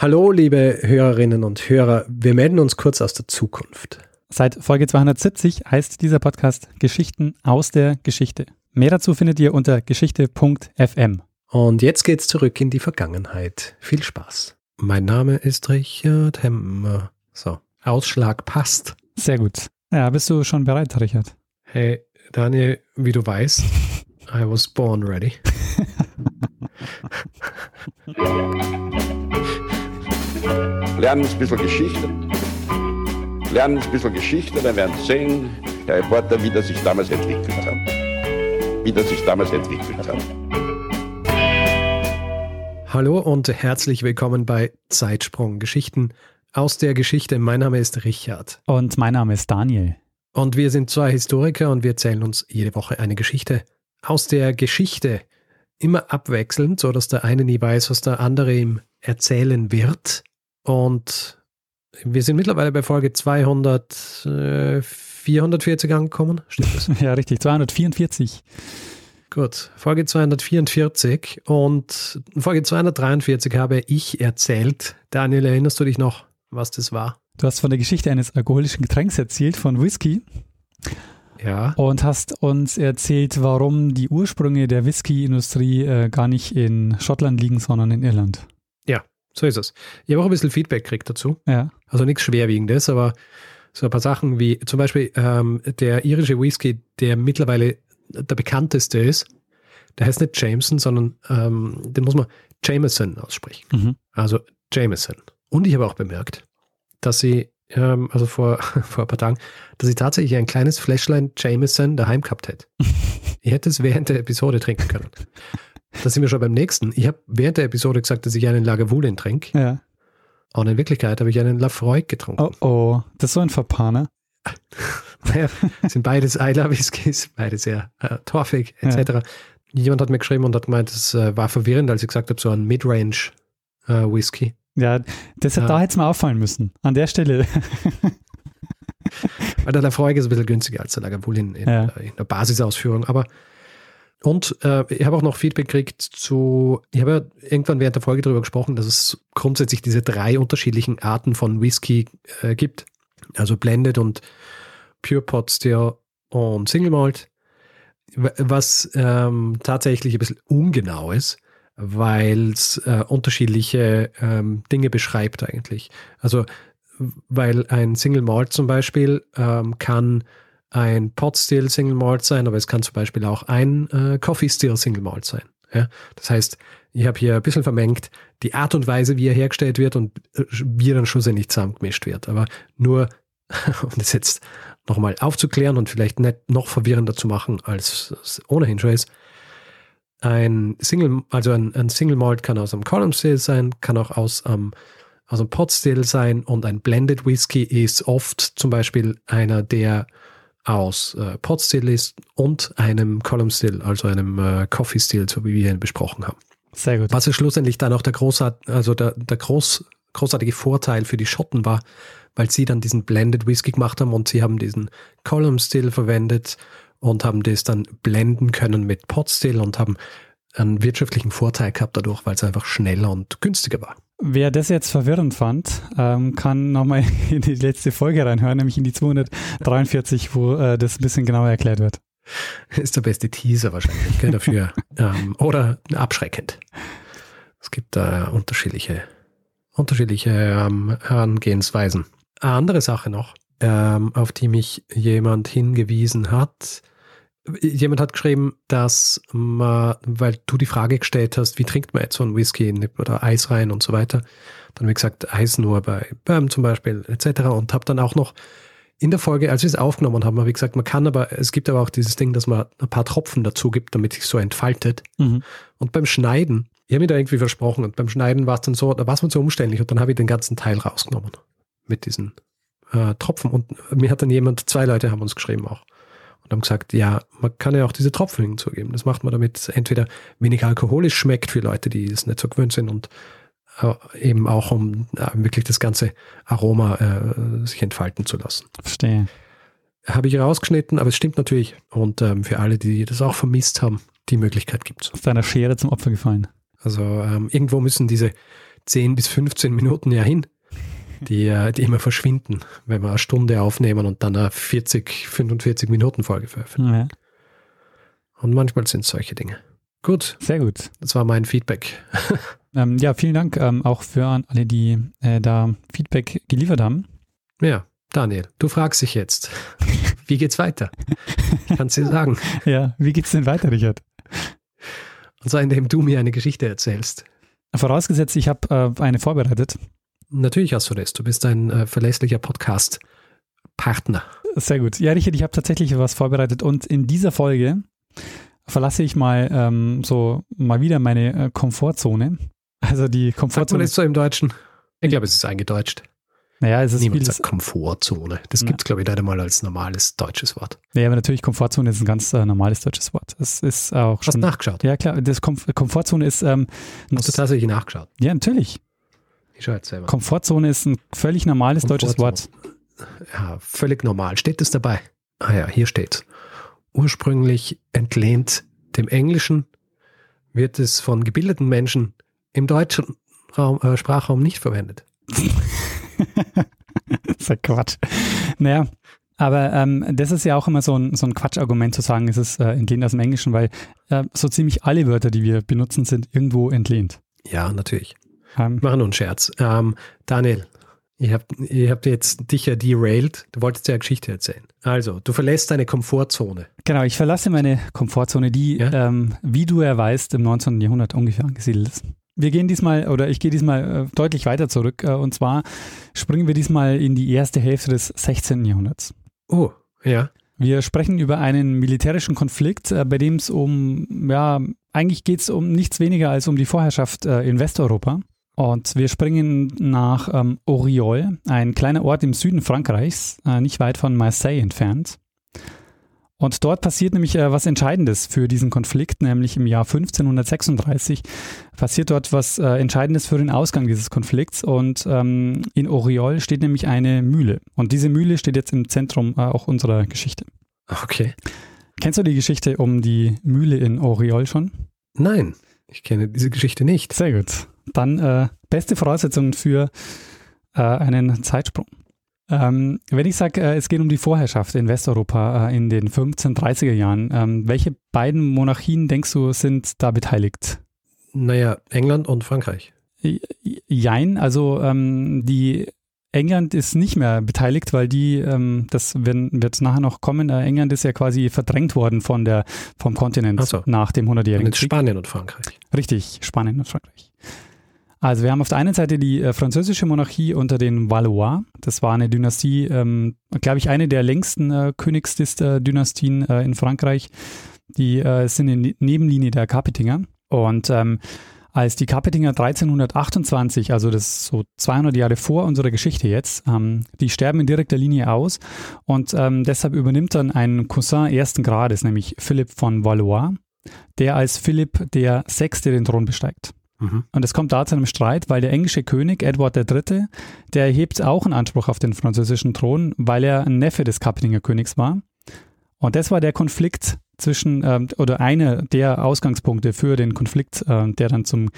Hallo, liebe Hörerinnen und Hörer. Wir melden uns kurz aus der Zukunft. Seit Folge 270 heißt dieser Podcast Geschichten aus der Geschichte. Mehr dazu findet ihr unter geschichte.fm. Und jetzt geht's zurück in die Vergangenheit. Viel Spaß. Mein Name ist Richard Hemmer. So, Ausschlag passt. Sehr gut. Ja, bist du schon bereit, Richard? Hey, Daniel, wie du weißt, I was born ready. lernen ein bisschen Geschichte. Lernen ein bisschen Geschichte, dann werden Sie sehen, Herr Reporter, wie das sich damals entwickelt hat. Wie das sich damals entwickelt hat. Hallo und herzlich willkommen bei Zeitsprung Geschichten aus der Geschichte. Mein Name ist Richard. Und mein Name ist Daniel. Und wir sind zwei Historiker und wir erzählen uns jede Woche eine Geschichte aus der Geschichte. Immer abwechselnd, so dass der eine nie weiß, was der andere ihm erzählen wird. Und wir sind mittlerweile bei Folge 200, äh, 440 angekommen. Stimmt das? Ja, richtig, 244. Gut, Folge 244 und Folge 243 habe ich erzählt. Daniel, erinnerst du dich noch, was das war? Du hast von der Geschichte eines alkoholischen Getränks erzählt, von Whisky. Ja. Und hast uns erzählt, warum die Ursprünge der Whisky-Industrie äh, gar nicht in Schottland liegen, sondern in Irland. So ist es. Ich habe auch ein bisschen Feedback gekriegt dazu. Ja. Also nichts Schwerwiegendes, aber so ein paar Sachen wie zum Beispiel ähm, der irische Whisky, der mittlerweile der bekannteste ist, der heißt nicht Jameson, sondern ähm, den muss man Jameson aussprechen. Mhm. Also Jameson. Und ich habe auch bemerkt, dass sie, ähm, also vor, vor ein paar Tagen, dass ich tatsächlich ein kleines Fläschlein Jameson daheim gehabt hätte. ich hätte es während der Episode trinken können. Da sind wir schon beim nächsten. Ich habe während der Episode gesagt, dass ich einen Lagavulin trinke. Ja. Und in Wirklichkeit habe ich einen Lafroig getrunken. Oh, oh, das ist so ein Verpar, ne? Naja, sind beides Eiler Whiskys, beide sehr äh, torfig, etc. Jemand hat mir geschrieben und hat gemeint, es äh, war verwirrend, als ich gesagt habe, so ein Midrange äh, Whisky. Ja, das Ja. da hätte es mal auffallen müssen. An der Stelle. Weil der Lafroig ist ein bisschen günstiger als der Lagavulin in, Ja. äh, in der Basisausführung. Aber und äh, ich habe auch noch Feedback gekriegt zu, ich habe ja irgendwann während der Folge darüber gesprochen, dass es grundsätzlich diese drei unterschiedlichen Arten von Whisky äh, gibt. Also Blended und Pure Pot Still und Single Malt. Was ähm, tatsächlich ein bisschen ungenau ist, weil es äh, unterschiedliche ähm, Dinge beschreibt eigentlich. Also weil ein Single Malt zum Beispiel ähm, kann ein Pot Still Single Malt sein, aber es kann zum Beispiel auch ein äh, Coffee Still Single Malt sein. Ja? Das heißt, ich habe hier ein bisschen vermengt die Art und Weise, wie er hergestellt wird und äh, wie er dann schlussendlich zusammengemischt wird. Aber nur, um das jetzt nochmal aufzuklären und vielleicht nicht noch verwirrender zu machen, als es ohnehin schon ist. Ein Single, also ein, ein Single Malt kann aus einem Column Still sein, kann auch aus, ähm, aus einem Pot Still sein und ein Blended Whisky ist oft zum Beispiel einer, der aus äh, Pot Still ist und einem Column Still, also einem äh, Coffee Still, so wie wir ihn besprochen haben. Sehr gut. Was ja schlussendlich dann auch der, großart, also der, der groß, großartige Vorteil für die Schotten war, weil sie dann diesen Blended Whisky gemacht haben und sie haben diesen Column Still verwendet und haben das dann blenden können mit Pot Still und haben einen wirtschaftlichen Vorteil gehabt dadurch, weil es einfach schneller und günstiger war. Wer das jetzt verwirrend fand, ähm, kann nochmal in die letzte Folge reinhören, nämlich in die 243, wo äh, das ein bisschen genauer erklärt wird. Ist der beste Teaser wahrscheinlich gell, dafür. ähm, oder abschreckend. Es gibt da unterschiedliche, unterschiedliche ähm, Herangehensweisen. Eine andere Sache noch, auf die mich jemand hingewiesen hat. Jemand hat geschrieben, dass man, weil du die Frage gestellt hast, wie trinkt man jetzt so einen Whisky Nimmt man da Eis rein und so weiter. Dann habe ich gesagt, Eis nur bei Bourbon zum Beispiel etc. Und habe dann auch noch in der Folge, als wir es aufgenommen haben, habe ich gesagt, man kann aber, es gibt aber auch dieses Ding, dass man ein paar Tropfen dazu gibt, damit sich so entfaltet. Mhm. Und beim Schneiden, ich habe mir da irgendwie versprochen, und beim Schneiden war es dann so, da war es mir zu umständlich und dann habe ich den ganzen Teil rausgenommen mit diesen äh, Tropfen. Und mir hat dann jemand, zwei Leute haben uns geschrieben auch und haben gesagt, ja, man kann ja auch diese Tropfen hinzugeben. Das macht man damit es entweder weniger alkoholisch schmeckt für Leute, die es nicht so gewöhnt sind und äh, eben auch um äh, wirklich das ganze Aroma äh, sich entfalten zu lassen. Verstehe. Habe ich rausgeschnitten, aber es stimmt natürlich. Und ähm, für alle, die das auch vermisst haben, die Möglichkeit gibt's. Ist deiner Schere zum Opfer gefallen. Also ähm, irgendwo müssen diese 10 bis 15 Minuten ja hin, die, äh, die immer verschwinden, wenn wir eine Stunde aufnehmen und dann eine 40, 45 Minuten Folge veröffentlichen. Ja, Und manchmal sind es solche Dinge. Gut, sehr gut. das war mein Feedback. Ähm, ja, vielen Dank ähm, auch für alle, die äh, da Feedback geliefert haben. Ja, Daniel, du fragst dich jetzt, wie geht's weiter? Kannst du dir sagen. Ja, wie geht's denn weiter, Richard? Und zwar, indem du mir eine Geschichte erzählst. Vorausgesetzt, ich habe äh, eine vorbereitet. Natürlich hast du das. Du bist ein äh, verlässlicher Podcast-Partner. Sehr gut. Ja, Richard, ich habe tatsächlich was vorbereitet und in dieser Folge verlasse ich mal ähm, so mal wieder meine äh, Komfortzone. Also die Komfortzone. das so im Deutschen? Ich glaube, es ist eingedeutscht. Naja, es ist Niemand vieles, sagt Komfortzone. Das gibt es, glaube ich, nicht einmal als normales deutsches Wort. Ja, aber natürlich Komfortzone ist ein ganz äh, normales deutsches Wort. Es ist auch Hast du schon. nachgeschaut? Ja, klar, das Kom Komfortzone ist, ähm, Hast du tatsächlich nachgeschaut? ja, natürlich. Ich schaue jetzt selber. Komfortzone ist ein völlig normales deutsches Wort. Ja, völlig normal. Steht das dabei? Ah ja, hier steht. Ursprünglich entlehnt dem Englischen wird es von gebildeten Menschen im deutschen Raum, äh, Sprachraum nicht verwendet. das ist ja Quatsch. Naja, aber ähm, das ist ja auch immer so ein, so ein Quatschargument zu sagen, es ist äh, entlehnt aus dem Englischen, weil äh, so ziemlich alle Wörter, die wir benutzen, sind irgendwo entlehnt. Ja, natürlich. Ähm, Machen nur einen Scherz. Ähm, Daniel, ich habe ich hab jetzt dich ja derailed. Du wolltest ja eine Geschichte erzählen. Also, du verlässt deine Komfortzone. genau, ich verlasse meine Komfortzone, die, Ja. ähm, wie du ja weißt, im 19. Jahrhundert ungefähr angesiedelt ist. Wir gehen diesmal, oder ich gehe diesmal äh, deutlich weiter zurück, äh, und zwar springen wir diesmal in die erste Hälfte des 16. Jahrhunderts. Oh, ja. Wir sprechen über einen militärischen Konflikt, äh, bei dem es um, ja, eigentlich geht es um nichts weniger als um die Vorherrschaft äh, in Westeuropa. Und wir springen nach ähm, Oriol, ein kleiner Ort im Süden Frankreichs, äh, nicht weit von Marseille entfernt. Und dort passiert nämlich äh, was Entscheidendes für diesen Konflikt, nämlich im Jahr 1536 passiert dort was äh, Entscheidendes für den Ausgang dieses Konflikts. Und ähm, in Oriol steht nämlich eine Mühle. Und diese Mühle steht jetzt im Zentrum äh, auch unserer Geschichte. Okay. Kennst du die Geschichte um die Mühle in Oriol schon? Nein, ich kenne diese Geschichte nicht. Sehr gut. Dann äh, beste Voraussetzungen für äh, einen Zeitsprung. Ähm, wenn ich sage, äh, es geht um die Vorherrschaft in Westeuropa äh, in den 1530er Jahren, ähm, welche beiden Monarchien denkst du sind da beteiligt? Naja, England und Frankreich. Jein, also ähm, die England ist nicht mehr beteiligt, weil die, ähm, das wird nachher noch kommen, äh, England ist ja quasi verdrängt worden von der, vom Kontinent so. nach dem Und 100-jährigen jetzt Krieg. Spanien und Frankreich. Richtig, Spanien und Frankreich. Also wir haben auf der einen Seite die äh, französische Monarchie unter den Valois. Das war eine Dynastie, ähm, glaube ich, eine der längsten äh, Königsdynastien äh, in Frankreich. Die äh, sind in Nebenlinie der Kapetinger. Und ähm, als die Kapetinger 1328, also das ist so 200 Jahre vor unserer Geschichte jetzt, ähm, die sterben in direkter Linie aus und ähm, deshalb übernimmt dann ein Cousin ersten Grades, nämlich Philipp von Valois, der als Philipp der Sechste den Thron besteigt. Mhm. Und es kommt da zu einem Streit, weil der englische König Edward III., der erhebt auch einen Anspruch auf den französischen Thron, weil er ein Neffe des Kapetinger Königs war. Und das war der Konflikt zwischen, ähm, oder einer der Ausgangspunkte für den Konflikt, äh, der dann zum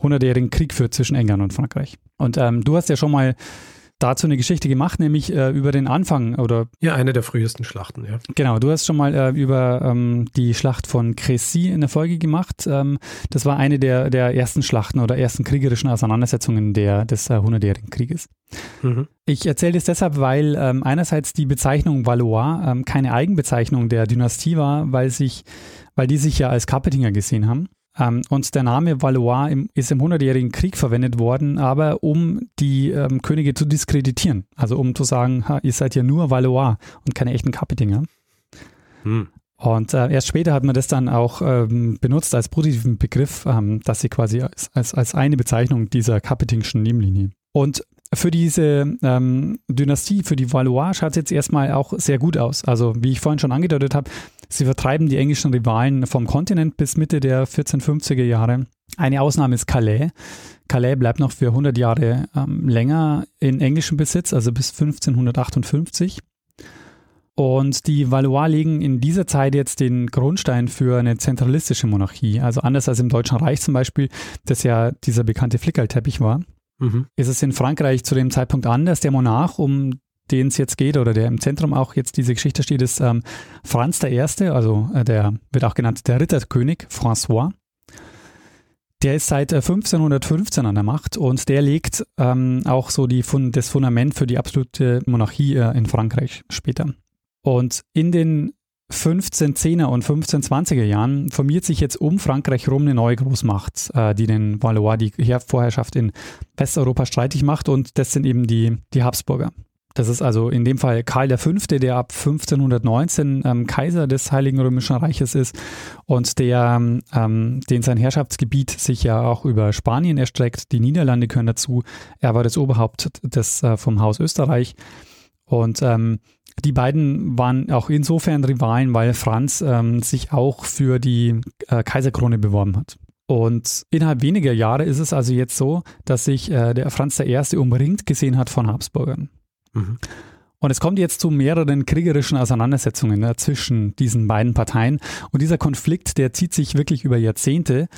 100-jährigen Krieg führt zwischen England und Frankreich. Und ähm, du hast ja schon mal dazu eine Geschichte gemacht, nämlich äh, über den Anfang oder Ja, eine der frühesten Schlachten, ja. Genau, du hast schon mal äh, über ähm, die Schlacht von Crécy in der Folge gemacht. Ähm, das war eine der, der ersten Schlachten oder ersten kriegerischen Auseinandersetzungen der, des äh, Hundertjährigen Krieges. Mhm. Ich erzähle das deshalb, weil ähm, einerseits die Bezeichnung Valois ähm, keine Eigenbezeichnung der Dynastie war, weil, sich, weil die sich ja als Kapetinger gesehen haben. Ähm, und der Name Valois im, ist im Hundertjährigen Krieg verwendet worden, aber um die ähm, Könige zu diskreditieren. Also um zu sagen, ha, ihr seid ja nur Valois und keine echten Kapetinger. Hm. Und äh, erst später hat man das dann auch ähm, benutzt als positiven Begriff, ähm, dass sie quasi als, als, als eine Bezeichnung dieser Capetingschen Nebenlinie. Und für diese ähm, Dynastie, für die Valois, schaut es jetzt erstmal auch sehr gut aus. Also wie ich vorhin schon angedeutet habe, sie vertreiben die englischen Rivalen vom Kontinent bis Mitte der 1450er Jahre. Eine Ausnahme ist Calais. Calais bleibt noch für 100 Jahre ähm, länger in englischem Besitz, also bis 1558. Und die Valois legen in dieser Zeit jetzt den Grundstein für eine zentralistische Monarchie. Also anders als im Deutschen Reich zum Beispiel, das ja dieser bekannte Flickerlteppich war. Mhm. ist es in Frankreich zu dem Zeitpunkt anders. Der Monarch, um den es jetzt geht oder der im Zentrum auch jetzt diese Geschichte steht, ist ähm, Franz I., also äh, der wird auch genannt der Ritterkönig François. Der ist seit 1515 äh, an der Macht und der legt ähm, auch so die, das Fundament für die absolute Monarchie äh, in Frankreich später. Und in den 1510er und 1520er Jahren formiert sich jetzt um Frankreich rum eine neue Großmacht, äh, die den Valois die Vorherrschaft in Westeuropa streitig macht und das sind eben die, die Habsburger. Das ist also in dem Fall Karl V., der ab 1519 ähm, Kaiser des Heiligen Römischen Reiches ist und der, ähm, den sein Herrschaftsgebiet sich ja auch über Spanien erstreckt. Die Niederlande gehören dazu. Er war das Oberhaupt des, äh, vom Haus Österreich. Und ähm, die beiden waren auch insofern Rivalen, weil Franz ähm, sich auch für die äh, Kaiserkrone beworben hat. Und innerhalb weniger Jahre ist es also jetzt so, dass sich äh, der Franz I. umringt gesehen hat von Habsburgern. Mhm. Und es kommt jetzt zu mehreren kriegerischen Auseinandersetzungen ne, zwischen diesen beiden Parteien. Und dieser Konflikt, der zieht sich wirklich über Jahrzehnte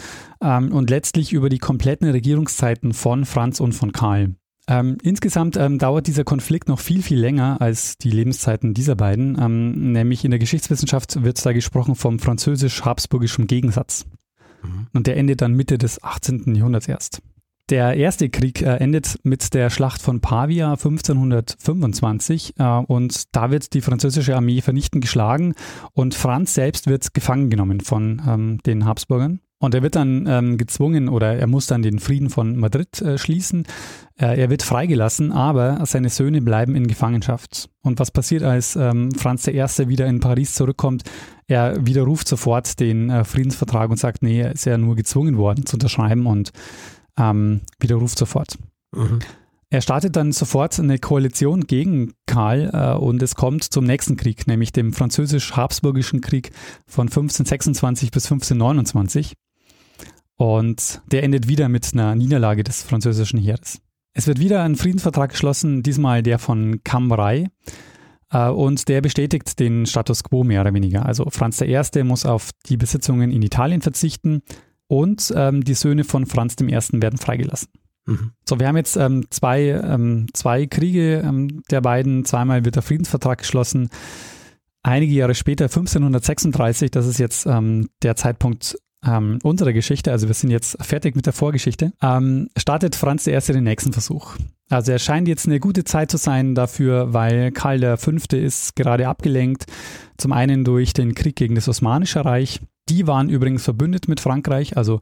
ähm, und letztlich über die kompletten Regierungszeiten von Franz und von Karl. Ähm, insgesamt ähm, dauert dieser Konflikt noch viel, viel länger als die Lebenszeiten dieser beiden. Ähm, nämlich in der Geschichtswissenschaft wird da gesprochen vom französisch-habsburgischen Gegensatz. Mhm. Und der endet dann Mitte des 18. Jahrhunderts erst. Der erste Krieg äh, endet mit der Schlacht von Pavia 1525 äh, und da wird die französische Armee vernichtend geschlagen und Franz selbst wird gefangen genommen von ähm, den Habsburgern. Und er wird dann ähm, gezwungen oder er muss dann den Frieden von Madrid äh, schließen. Äh, er wird freigelassen, aber seine Söhne bleiben in Gefangenschaft. Und was passiert, als ähm, Franz I. wieder in Paris zurückkommt? Er widerruft sofort den äh, Friedensvertrag und sagt, nee, er ist ja nur gezwungen worden zu unterschreiben und ähm, widerruft sofort. Mhm. Er startet dann sofort eine Koalition gegen Karl äh, und es kommt zum nächsten Krieg, nämlich dem französisch-habsburgischen Krieg von 1526 bis 1529. Und der endet wieder mit einer Niederlage des französischen Heeres. Es wird wieder ein Friedensvertrag geschlossen, diesmal der von Cambrai. Äh, und der bestätigt den Status quo mehr oder weniger. Also Franz I. muss auf die Besitzungen in Italien verzichten und ähm, die Söhne von Franz I. werden freigelassen. Mhm. So, wir haben jetzt ähm, zwei, ähm, zwei Kriege ähm, der beiden. Zweimal wird der Friedensvertrag geschlossen. Einige Jahre später, 1536, das ist jetzt ähm, der Zeitpunkt, ähm, unserer Geschichte, also wir sind jetzt fertig mit der Vorgeschichte, ähm, startet Franz I. den nächsten Versuch. Also er scheint jetzt eine gute Zeit zu sein dafür, weil Karl V. ist gerade abgelenkt. Zum einen durch den Krieg gegen das Osmanische Reich. Die waren übrigens verbündet mit Frankreich, also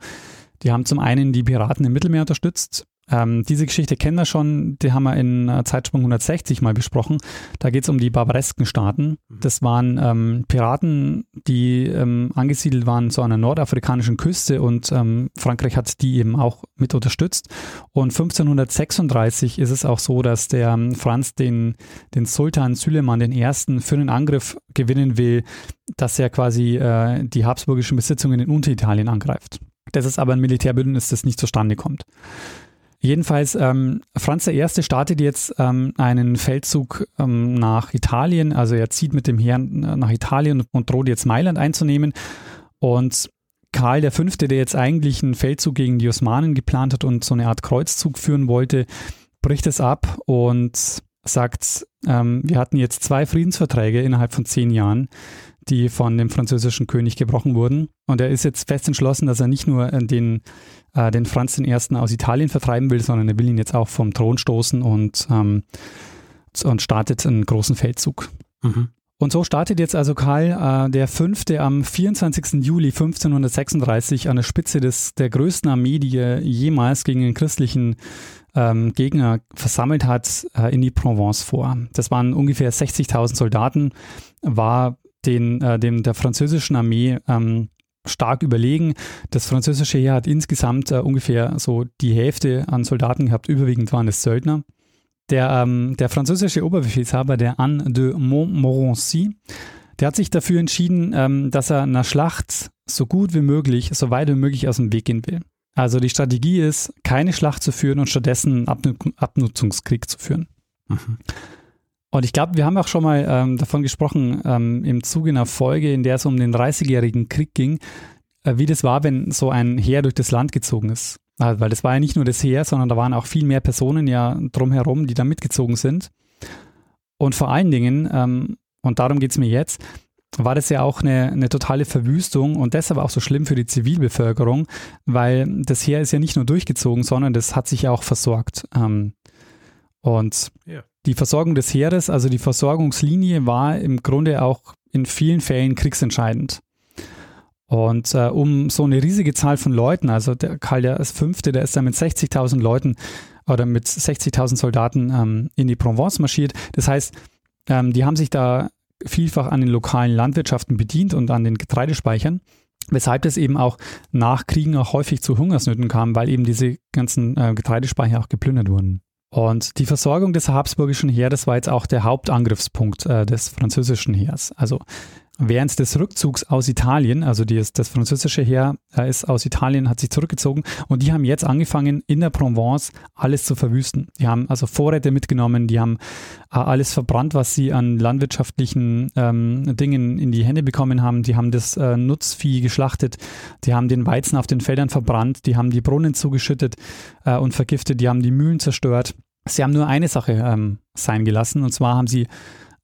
die haben zum einen die Piraten im Mittelmeer unterstützt ähm, diese Geschichte kennen wir schon, die haben wir in äh, Zeitsprung 160 mal besprochen. Da geht es um die barbaresken Staaten. Mhm. Das waren ähm, Piraten, die ähm, angesiedelt waren zu einer nordafrikanischen Küste und ähm, Frankreich hat die eben auch mit unterstützt. Und 1536 ist es auch so, dass der ähm, Franz den, den Sultan Süleyman I. für einen Angriff gewinnen will, dass er quasi äh, die habsburgischen Besitzungen in Unteritalien angreift. Das ist aber ein Militärbündnis, das nicht zustande kommt. Jedenfalls, ähm, Franz I. startet jetzt ähm, einen Feldzug ähm, nach Italien. Also er zieht mit dem Heer nach Italien und droht jetzt Mailand einzunehmen. Und Karl V., der jetzt eigentlich einen Feldzug gegen die Osmanen geplant hat und so eine Art Kreuzzug führen wollte, bricht es ab und sagt, ähm, wir hatten jetzt zwei Friedensverträge innerhalb von zehn Jahren die von dem französischen König gebrochen wurden. Und er ist jetzt fest entschlossen, dass er nicht nur äh, den, äh, den Franz I. aus Italien vertreiben will, sondern er will ihn jetzt auch vom Thron stoßen und, ähm, und startet einen großen Feldzug. Mhm. Und so startet jetzt also Karl äh, der Fünfte am 24. Juli 1536 an der Spitze des, der größten Armee, die er jemals gegen den christlichen ähm, Gegner versammelt hat, äh, in die Provence vor. Das waren ungefähr 60.000 Soldaten, war den, äh, dem der französischen Armee ähm, stark überlegen. Das französische Heer hat insgesamt äh, ungefähr so die Hälfte an Soldaten gehabt, überwiegend waren es Söldner. Der, ähm, der französische Oberbefehlshaber, der Anne de Montmorency, der hat sich dafür entschieden, ähm, dass er einer Schlacht so gut wie möglich, so weit wie möglich aus dem Weg gehen will. Also die Strategie ist, keine Schlacht zu führen und stattdessen einen Abnutzungskrieg zu führen. Mhm. Und ich glaube, wir haben auch schon mal ähm, davon gesprochen, ähm, im Zuge einer Folge, in der es um den 30-jährigen Krieg ging, äh, wie das war, wenn so ein Heer durch das Land gezogen ist. Also, weil das war ja nicht nur das Heer, sondern da waren auch viel mehr Personen ja drumherum, die da mitgezogen sind. Und vor allen Dingen, ähm, und darum geht es mir jetzt, war das ja auch eine, eine totale Verwüstung und deshalb auch so schlimm für die Zivilbevölkerung, weil das Heer ist ja nicht nur durchgezogen, sondern das hat sich ja auch versorgt. Ähm, und ja. Die Versorgung des Heeres, also die Versorgungslinie, war im Grunde auch in vielen Fällen kriegsentscheidend. Und äh, um so eine riesige Zahl von Leuten, also der Karl V., der ist da mit 60.000 Leuten oder mit 60.000 Soldaten ähm, in die Provence marschiert. Das heißt, ähm, die haben sich da vielfach an den lokalen Landwirtschaften bedient und an den Getreidespeichern, weshalb es eben auch nach Kriegen auch häufig zu Hungersnöten kam, weil eben diese ganzen äh, Getreidespeicher auch geplündert wurden. Und die Versorgung des habsburgischen Heeres war jetzt auch der Hauptangriffspunkt äh, des französischen Heers. Also während des Rückzugs aus Italien, also die, das französische Heer äh, ist aus Italien, hat sich zurückgezogen und die haben jetzt angefangen, in der Provence alles zu verwüsten. Die haben also Vorräte mitgenommen, die haben äh, alles verbrannt, was sie an landwirtschaftlichen ähm, Dingen in die Hände bekommen haben. Die haben das äh, Nutzvieh geschlachtet, die haben den Weizen auf den Feldern verbrannt, die haben die Brunnen zugeschüttet äh, und vergiftet, die haben die Mühlen zerstört. Sie haben nur eine Sache ähm, sein gelassen und zwar haben sie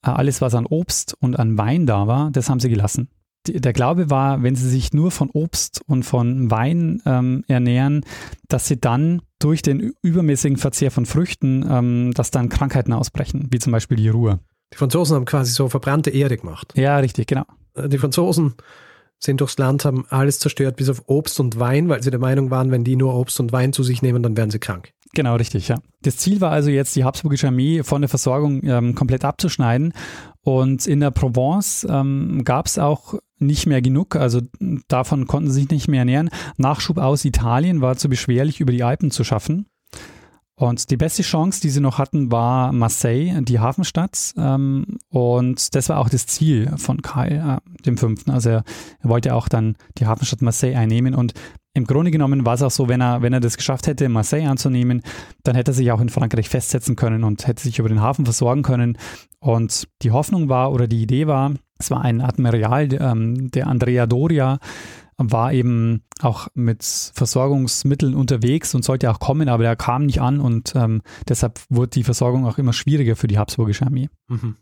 alles, was an Obst und an Wein da war, das haben sie gelassen. Der Glaube war, wenn sie sich nur von Obst und von Wein ähm, ernähren, dass sie dann durch den übermäßigen Verzehr von Früchten, ähm, dass dann Krankheiten ausbrechen, wie zum Beispiel die Ruhe. Die Franzosen haben quasi so verbrannte Erde gemacht. Ja, richtig, genau. Äh, die Franzosen sind durchs Land, haben alles zerstört, bis auf Obst und Wein, weil sie der Meinung waren, wenn die nur Obst und Wein zu sich nehmen, dann werden sie krank. Genau, richtig, ja. Das Ziel war also jetzt, die Habsburgische Armee von der Versorgung ähm, komplett abzuschneiden. Und in der Provence ähm, gab es auch nicht mehr genug, also davon konnten sie sich nicht mehr ernähren. Nachschub aus Italien war zu beschwerlich, über die Alpen zu schaffen. Und die beste Chance, die sie noch hatten, war Marseille, die Hafenstadt. Ähm, und das war auch das Ziel von Karl äh, dem Fünften. Also er, er wollte auch dann die Hafenstadt Marseille einnehmen. Und im Grunde genommen war es auch so, wenn er, wenn er das geschafft hätte, Marseille anzunehmen, dann hätte er sich auch in Frankreich festsetzen können und hätte sich über den Hafen versorgen können. Und die Hoffnung war oder die Idee war, es war ein Admiral, ähm, der Andrea Doria, war eben auch mit Versorgungsmitteln unterwegs und sollte auch kommen, aber er kam nicht an und ähm, deshalb wurde die Versorgung auch immer schwieriger für die Habsburgische Armee. Mhm.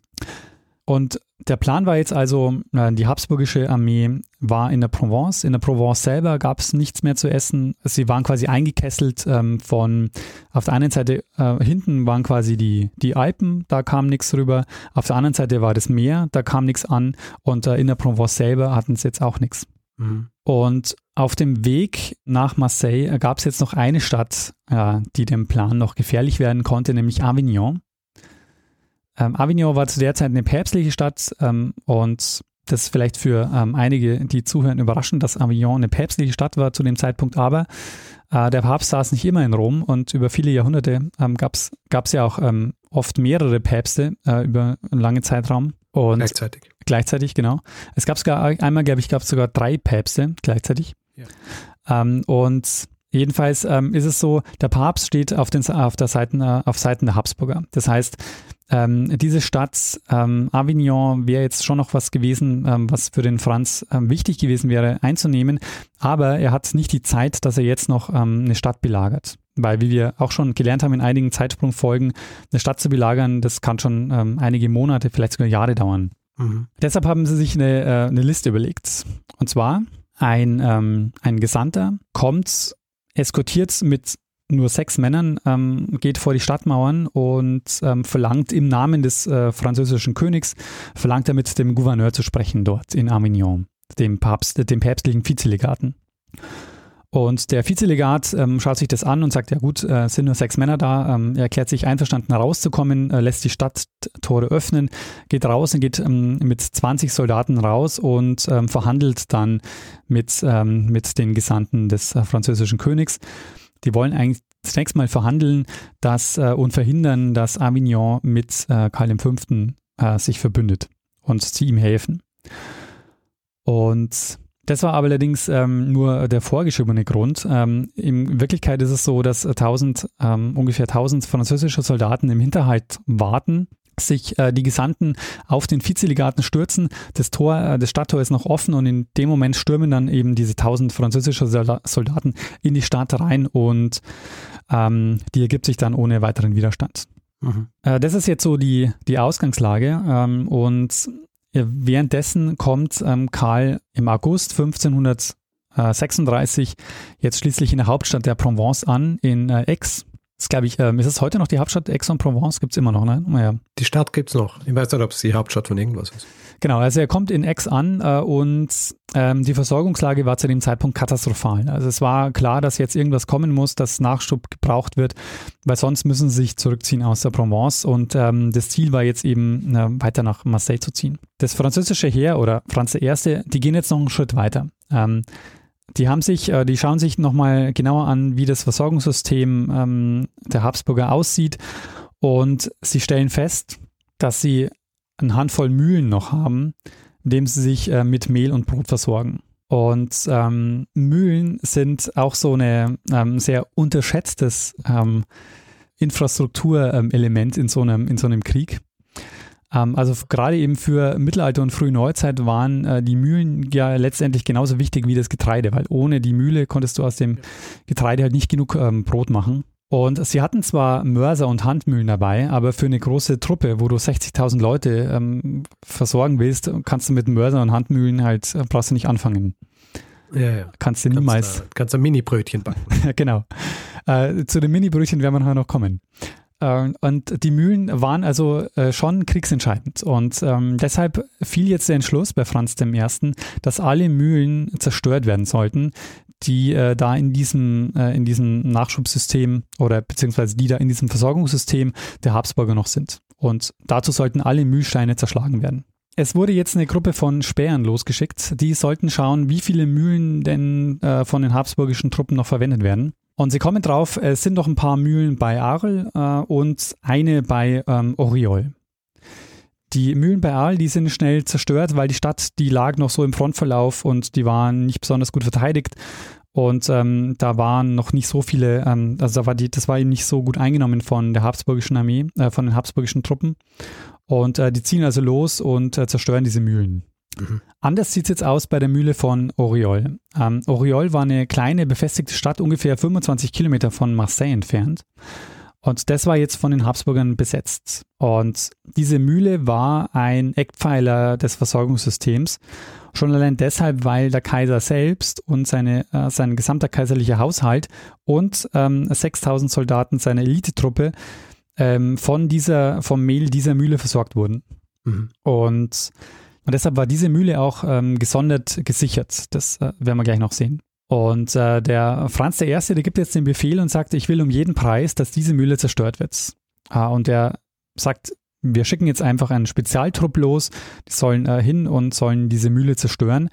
Und der Plan war jetzt also, äh, die Habsburgische Armee war in der Provence. In der Provence selber gab es nichts mehr zu essen. Sie waren quasi eingekesselt ähm, von, auf der einen Seite äh, hinten waren quasi die, die Alpen, da kam nichts rüber. Auf der anderen Seite war das Meer, da kam nichts an. Und äh, in der Provence selber hatten sie jetzt auch nichts. Mhm. Und auf dem Weg nach Marseille gab es jetzt noch eine Stadt, äh, die dem Plan noch gefährlich werden konnte, nämlich Avignon. Ähm, Avignon war zu der Zeit eine päpstliche Stadt ähm, und das ist vielleicht für ähm, einige, die zuhören, überraschend, dass Avignon eine päpstliche Stadt war zu dem Zeitpunkt, aber äh, der Papst saß nicht immer in Rom und über viele Jahrhunderte ähm, gab es ja auch ähm, oft mehrere Päpste äh, über einen langen Zeitraum. Und gleichzeitig. Gleichzeitig, genau. Es gab sogar einmal, glaube ich, gab es sogar drei Päpste gleichzeitig. Ja. Ähm, und jedenfalls ähm, ist es so, der Papst steht auf, den, auf, der Seiten, äh, auf Seiten der Habsburger. Das heißt, ähm, diese Stadt ähm, Avignon wäre jetzt schon noch was gewesen, ähm, was für den Franz ähm, wichtig gewesen wäre einzunehmen. Aber er hat nicht die Zeit, dass er jetzt noch ähm, eine Stadt belagert. Weil, wie wir auch schon gelernt haben in einigen Zeitsprungfolgen, eine Stadt zu belagern, das kann schon ähm, einige Monate, vielleicht sogar Jahre dauern. Mhm. Deshalb haben sie sich eine, äh, eine Liste überlegt. Und zwar ein, ein Gesandter kommt eskortiert mit nur sechs Männern, ähm, geht vor die Stadtmauern und ähm, verlangt im Namen des äh, französischen Königs, verlangt er mit dem Gouverneur zu sprechen dort in Avignon, dem Papst, dem päpstlichen Vizelegaten. Und der Vizelegat ähm, schaut sich das an und sagt, ja gut, äh, sind nur sechs Männer da. Ähm, er erklärt sich einverstanden rauszukommen, äh, lässt die Stadttore öffnen, geht raus und geht ähm, mit 20 Soldaten raus und ähm, verhandelt dann mit, ähm, mit den Gesandten des äh, französischen Königs. Die wollen eigentlich zunächst mal verhandeln dass, äh, und verhindern, dass Avignon mit äh, Karl V. Äh, sich verbündet und sie ihm helfen. Und das war allerdings ähm, nur der vorgeschriebene Grund. Ähm, in Wirklichkeit ist es so, dass 1000, ähm, ungefähr 1000 französische Soldaten im Hinterhalt warten. sich äh, die Gesandten auf den Vizelegaten stürzen. Das Tor, äh, das Stadttor ist noch offen und in dem Moment stürmen dann eben diese tausend französische Soldaten in die Stadt rein und ähm, die ergibt sich dann ohne weiteren Widerstand. Mhm. Äh, das ist jetzt so die, die Ausgangslage ähm, und währenddessen kommt ähm, Karl im August 1536 jetzt schließlich in der Hauptstadt der Provence an, in äh, Aix ist, glaube ich, ähm, ist es heute noch die Hauptstadt Aix-en-Provence? Gibt es immer noch, ne? Naja. Die Stadt gibt es noch. Ich weiß nicht, ob es die Hauptstadt von irgendwas ist. Genau, also er kommt in Aix an äh, und ähm, die Versorgungslage war zu dem Zeitpunkt katastrophal. Also es war klar, dass jetzt irgendwas kommen muss, dass Nachschub gebraucht wird, weil sonst müssen sie sich zurückziehen aus der Provence und ähm, das Ziel war jetzt eben äh, weiter nach Marseille zu ziehen. Das französische Heer oder Franz I., die gehen jetzt noch einen Schritt weiter. Die haben sich, äh, die schauen sich nochmal genauer an, wie das Versorgungssystem ähm, der Habsburger aussieht und sie stellen fest, dass sie eine Handvoll Mühlen noch haben, indem sie sich äh, mit Mehl und Brot versorgen. Und ähm, Mühlen sind auch so ein ähm, sehr unterschätztes ähm, Infrastrukturelement in, so in so einem Krieg. Ähm, also gerade eben für Mittelalter und frühe Neuzeit waren äh, die Mühlen ja letztendlich genauso wichtig wie das Getreide, weil ohne die Mühle konntest du aus dem Getreide halt nicht genug ähm, Brot machen. Und sie hatten zwar Mörser und Handmühlen dabei, aber für eine große Truppe, wo du 60.000 Leute ähm, versorgen willst, kannst du mit Mörser und Handmühlen halt, äh, brauchst du nicht anfangen. Ja, ja. Kannst du niemals. Kannst, kannst du Mini-Brötchen backen. genau. Äh, zu den Mini-Brötchen werden wir nachher noch kommen. Äh, und die Mühlen waren also äh, schon kriegsentscheidend. Und ähm, deshalb fiel jetzt der Entschluss bei Franz I., dass alle Mühlen zerstört werden sollten, die äh, da in diesem, äh, in diesem Nachschubsystem oder beziehungsweise die da in diesem Versorgungssystem der Habsburger noch sind. Und dazu sollten alle Mühlsteine zerschlagen werden. Es wurde jetzt eine Gruppe von Spähern losgeschickt. Die sollten schauen, wie viele Mühlen denn äh, von den habsburgischen Truppen noch verwendet werden. Und sie kommen drauf, es sind noch ein paar Mühlen bei Arles äh, und eine bei ähm, Oriol. Die Mühlen bei Arles, die sind schnell zerstört, weil die Stadt, die lag noch so im Frontverlauf und die waren nicht besonders gut verteidigt. Und ähm, da waren noch nicht so viele, ähm, also da war die, das war eben nicht so gut eingenommen von der habsburgischen Armee, äh, von den habsburgischen Truppen. Und äh, die ziehen also los und äh, zerstören diese Mühlen. Mhm. Anders sieht es jetzt aus bei der Mühle von Oriol. Ähm, Oriol war eine kleine befestigte Stadt, ungefähr 25 Kilometer von Marseille entfernt. Und das war jetzt von den Habsburgern besetzt. Und diese Mühle war ein Eckpfeiler des Versorgungssystems. Schon allein deshalb, weil der Kaiser selbst und seine, äh, sein gesamter kaiserlicher Haushalt und ähm, 6000 Soldaten seiner Elitetruppe ähm, von dieser, vom Mehl dieser Mühle versorgt wurden. Mhm. Und und deshalb war diese Mühle auch ähm, gesondert gesichert. Das äh, werden wir gleich noch sehen. Und äh, der Franz I., der gibt jetzt den Befehl und sagt, ich will um jeden Preis, dass diese Mühle zerstört wird. Ah, und er sagt, wir schicken jetzt einfach einen Spezialtrupp los, die sollen äh, hin und sollen diese Mühle zerstören.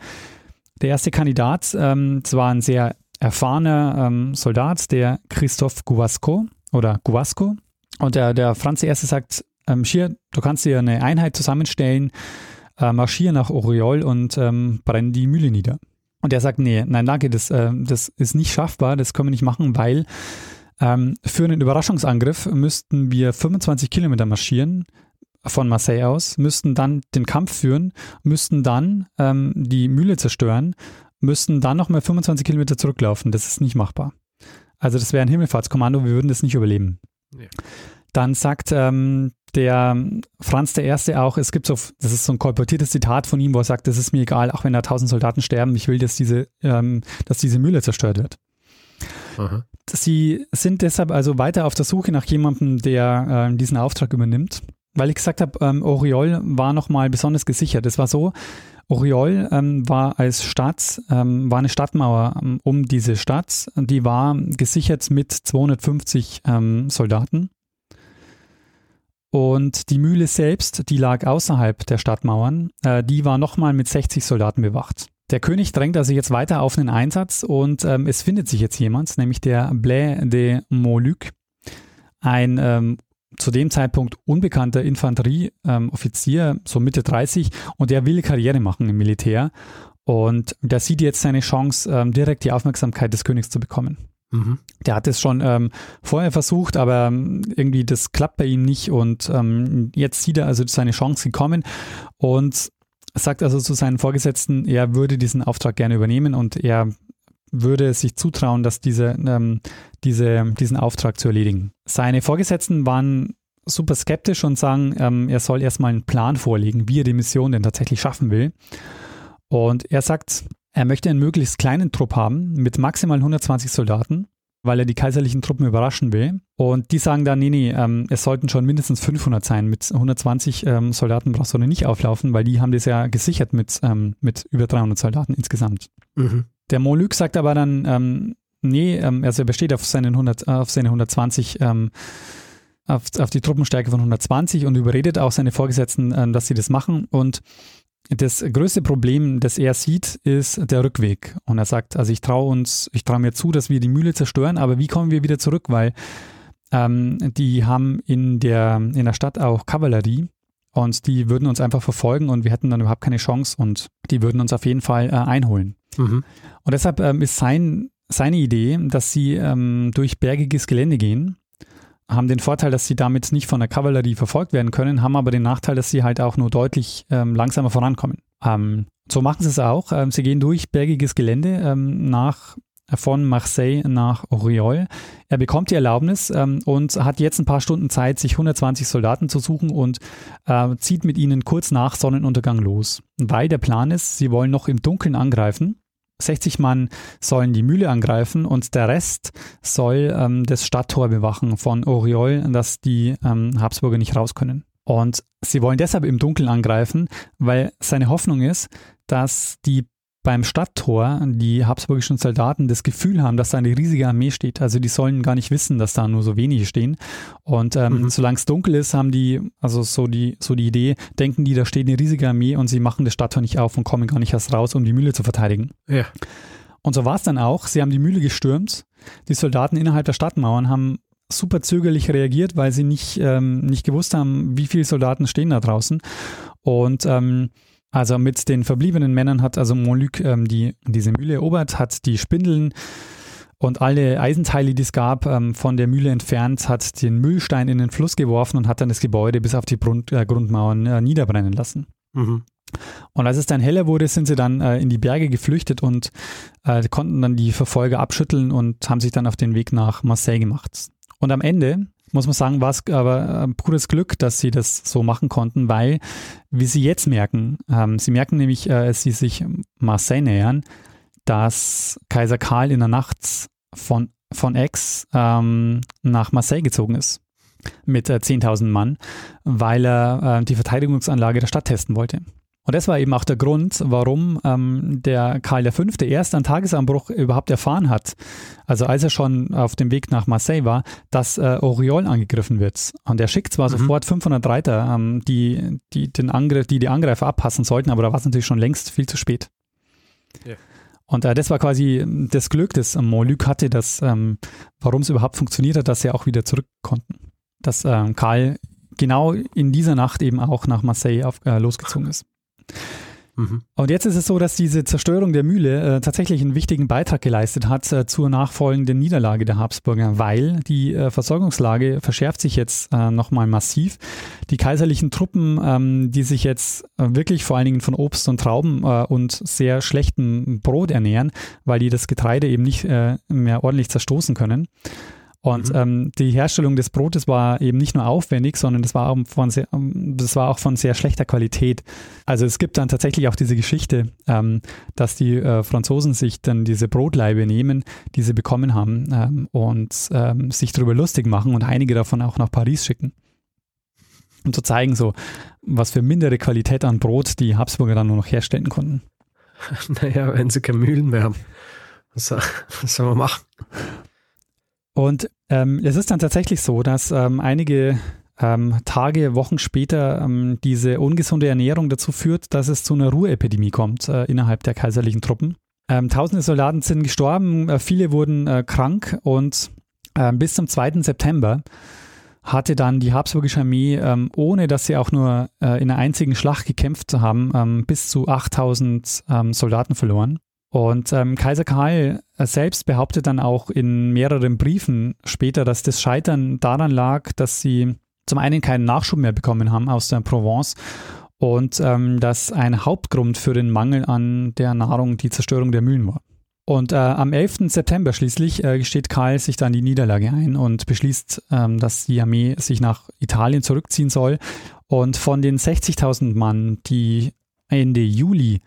Der erste Kandidat, ähm, das war ein sehr erfahrener ähm, Soldat, der Christoph Guasco oder Guasco. Und der, der Franz I. sagt, ähm, Schier, du kannst dir eine Einheit zusammenstellen, äh, marschieren nach Oriol und ähm, brennen die Mühle nieder. Und er sagt, nee, nein, danke, das, äh, das ist nicht schaffbar, das können wir nicht machen, weil ähm, für einen Überraschungsangriff müssten wir 25 Kilometer marschieren von Marseille aus, müssten dann den Kampf führen, müssten dann ähm, die Mühle zerstören, müssten dann nochmal 25 Kilometer zurücklaufen. Das ist nicht machbar. Also das wäre ein Himmelfahrtskommando, wir würden das nicht überleben. Ja. Dann sagt ähm, der Franz der Erste auch, es gibt so, das ist so ein kolportiertes Zitat von ihm, wo er sagt, das ist mir egal, auch wenn da tausend Soldaten sterben, ich will, dass diese, ähm, dass diese Mühle zerstört wird. Aha. Sie sind deshalb also weiter auf der Suche nach jemandem, der äh, diesen Auftrag übernimmt. Weil ich gesagt habe, ähm, Oriol war nochmal besonders gesichert. Es war so, Oriol ähm, war als Stadt, ähm, war eine Stadtmauer ähm, um diese Stadt. Die war gesichert mit 250 ähm, Soldaten. Und die Mühle selbst, die lag außerhalb der Stadtmauern, äh, die war nochmal mit 60 Soldaten bewacht. Der König drängt also jetzt weiter auf einen Einsatz und ähm, es findet sich jetzt jemand, nämlich der Blais de Moluc, ein ähm, zu dem Zeitpunkt unbekannter Infanterieoffizier, ähm, so Mitte 30, und der will Karriere machen im Militär. Und der sieht jetzt seine Chance, ähm, direkt die Aufmerksamkeit des Königs zu bekommen. Mhm. Der hat es schon ähm, vorher versucht, aber ähm, irgendwie das klappt bei ihm nicht und ähm, jetzt sieht er also seine Chance gekommen und sagt also zu seinen Vorgesetzten, er würde diesen Auftrag gerne übernehmen und er würde sich zutrauen, dass diese, ähm, diese, diesen Auftrag zu erledigen. Seine Vorgesetzten waren super skeptisch und sagen, ähm, er soll erstmal einen Plan vorlegen, wie er die Mission denn tatsächlich schaffen will. Und er sagt, er möchte einen möglichst kleinen Trupp haben mit maximal 120 Soldaten, weil er die kaiserlichen Truppen überraschen will. Und die sagen dann, nee, nee, ähm, es sollten schon mindestens 500 sein. Mit 120 ähm, Soldaten brauchst du nicht auflaufen, weil die haben das ja gesichert mit, ähm, mit über 300 Soldaten insgesamt. Mhm. Der Montluc sagt aber dann, ähm, nee, ähm, also er besteht auf, seinen 100, auf seine 120 ähm, auf, auf die Truppenstärke von 120 und überredet auch seine Vorgesetzten, dass sie das machen. Und das größte Problem, das er sieht, ist der Rückweg. Und er sagt, also ich traue uns, ich traue mir zu, dass wir die Mühle zerstören, aber wie kommen wir wieder zurück? Weil ähm, die haben in der, in der Stadt auch Kavallerie und die würden uns einfach verfolgen und wir hätten dann überhaupt keine Chance und die würden uns auf jeden Fall äh, einholen. Mhm. Und deshalb ähm, ist sein, seine Idee, dass sie ähm, durch bergiges Gelände gehen haben den Vorteil, dass sie damit nicht von der Kavallerie verfolgt werden können, haben aber den Nachteil, dass sie halt auch nur deutlich ähm, langsamer vorankommen. Ähm, so machen sie es auch. Ähm, sie gehen durch bergiges Gelände ähm, nach von Marseille nach Oriol. Er bekommt die Erlaubnis ähm, und hat jetzt ein paar Stunden Zeit, sich 120 Soldaten zu suchen und äh, zieht mit ihnen kurz nach Sonnenuntergang los. Weil der Plan ist, sie wollen noch im Dunkeln angreifen 60 Mann sollen die Mühle angreifen und der Rest soll ähm, das Stadttor bewachen von Oriol, dass die ähm, Habsburger nicht raus können. Und sie wollen deshalb im Dunkeln angreifen, weil seine Hoffnung ist, dass die beim Stadttor die habsburgischen Soldaten das Gefühl haben, dass da eine riesige Armee steht. Also die sollen gar nicht wissen, dass da nur so wenige stehen. Und ähm, mhm. solange es dunkel ist, haben die, also so die, so die Idee, denken die, da steht eine riesige Armee und sie machen das Stadttor nicht auf und kommen gar nicht erst raus, um die Mühle zu verteidigen. Ja. Und so war es dann auch. Sie haben die Mühle gestürmt. Die Soldaten innerhalb der Stadtmauern haben super zögerlich reagiert, weil sie nicht, ähm, nicht gewusst haben, wie viele Soldaten stehen da draußen. Und ähm, also mit den verbliebenen Männern hat also Montluc ähm, die, diese Mühle erobert, hat die Spindeln und alle Eisenteile, die es gab, ähm, von der Mühle entfernt, hat den Müllstein in den Fluss geworfen und hat dann das Gebäude bis auf die Grund, äh, Grundmauern äh, niederbrennen lassen. Mhm. Und als es dann heller wurde, sind sie dann äh, in die Berge geflüchtet und äh, konnten dann die Verfolger abschütteln und haben sich dann auf den Weg nach Marseille gemacht. Und am Ende muss man sagen, war es aber ein pures Glück, dass sie das so machen konnten, weil, wie sie jetzt merken, ähm, sie merken nämlich, äh, als sie sich Marseille nähern, dass Kaiser Karl in der Nacht von, von Aix ähm, nach Marseille gezogen ist mit äh, 10.000 Mann, weil er äh, die Verteidigungsanlage der Stadt testen wollte. Und das war eben auch der Grund, warum ähm, der Karl V. erst an Tagesanbruch überhaupt erfahren hat, also als er schon auf dem Weg nach Marseille war, dass äh, Oriol angegriffen wird. Und er schickt zwar mhm. sofort 500 Reiter, ähm, die, die, den Angriff, die die Angreifer abpassen sollten, aber da war es natürlich schon längst viel zu spät. Ja. Und äh, das war quasi das Glück, das Montluc hatte, dass, ähm, warum es überhaupt funktioniert hat, dass sie auch wieder zurück konnten. Dass ähm, Karl genau in dieser Nacht eben auch nach Marseille auf, äh, losgezogen ist. Mhm. Und jetzt ist es so, dass diese Zerstörung der Mühle äh, tatsächlich einen wichtigen Beitrag geleistet hat äh, zur nachfolgenden Niederlage der Habsburger, weil die äh, Versorgungslage verschärft sich jetzt äh, nochmal massiv. Die kaiserlichen Truppen, ähm, die sich jetzt äh, wirklich vor allen Dingen von Obst und Trauben äh, und sehr schlechtem Brot ernähren, weil die das Getreide eben nicht äh, mehr ordentlich zerstoßen können, und mhm. ähm, die Herstellung des Brotes war eben nicht nur aufwendig, sondern das war, auch von sehr, das war auch von sehr schlechter Qualität. Also es gibt dann tatsächlich auch diese Geschichte, ähm, dass die äh, Franzosen sich dann diese Brotlaibe nehmen, die sie bekommen haben ähm, und ähm, sich darüber lustig machen und einige davon auch nach Paris schicken. Um zu zeigen, so, was für mindere Qualität an Brot die Habsburger dann nur noch herstellen konnten. Naja, wenn sie keine Mühlen mehr haben, was, was soll man machen? Und ähm, es ist dann tatsächlich so, dass ähm, einige ähm, Tage, Wochen später ähm, diese ungesunde Ernährung dazu führt, dass es zu einer Ruheepidemie kommt äh, innerhalb der kaiserlichen Truppen. Ähm, tausende Soldaten sind gestorben, äh, viele wurden äh, krank und äh, bis zum 2. September hatte dann die Habsburgische Armee, ähm, ohne dass sie auch nur äh, in einer einzigen Schlacht gekämpft haben, bis zu 8000 Soldaten verloren. Und ähm, Kaiser Karl selbst behauptet dann auch in mehreren Briefen später, dass das Scheitern daran lag, dass sie zum einen keinen Nachschub mehr bekommen haben aus der Provence und ähm, dass ein Hauptgrund für den Mangel an der Nahrung die Zerstörung der Mühlen war. Und äh, am 11. September schließlich äh, gesteht Karl sich dann die Niederlage ein und beschließt, ähm, dass die Armee sich nach Italien zurückziehen soll. Und von den 60.000 Mann, die Ende Juli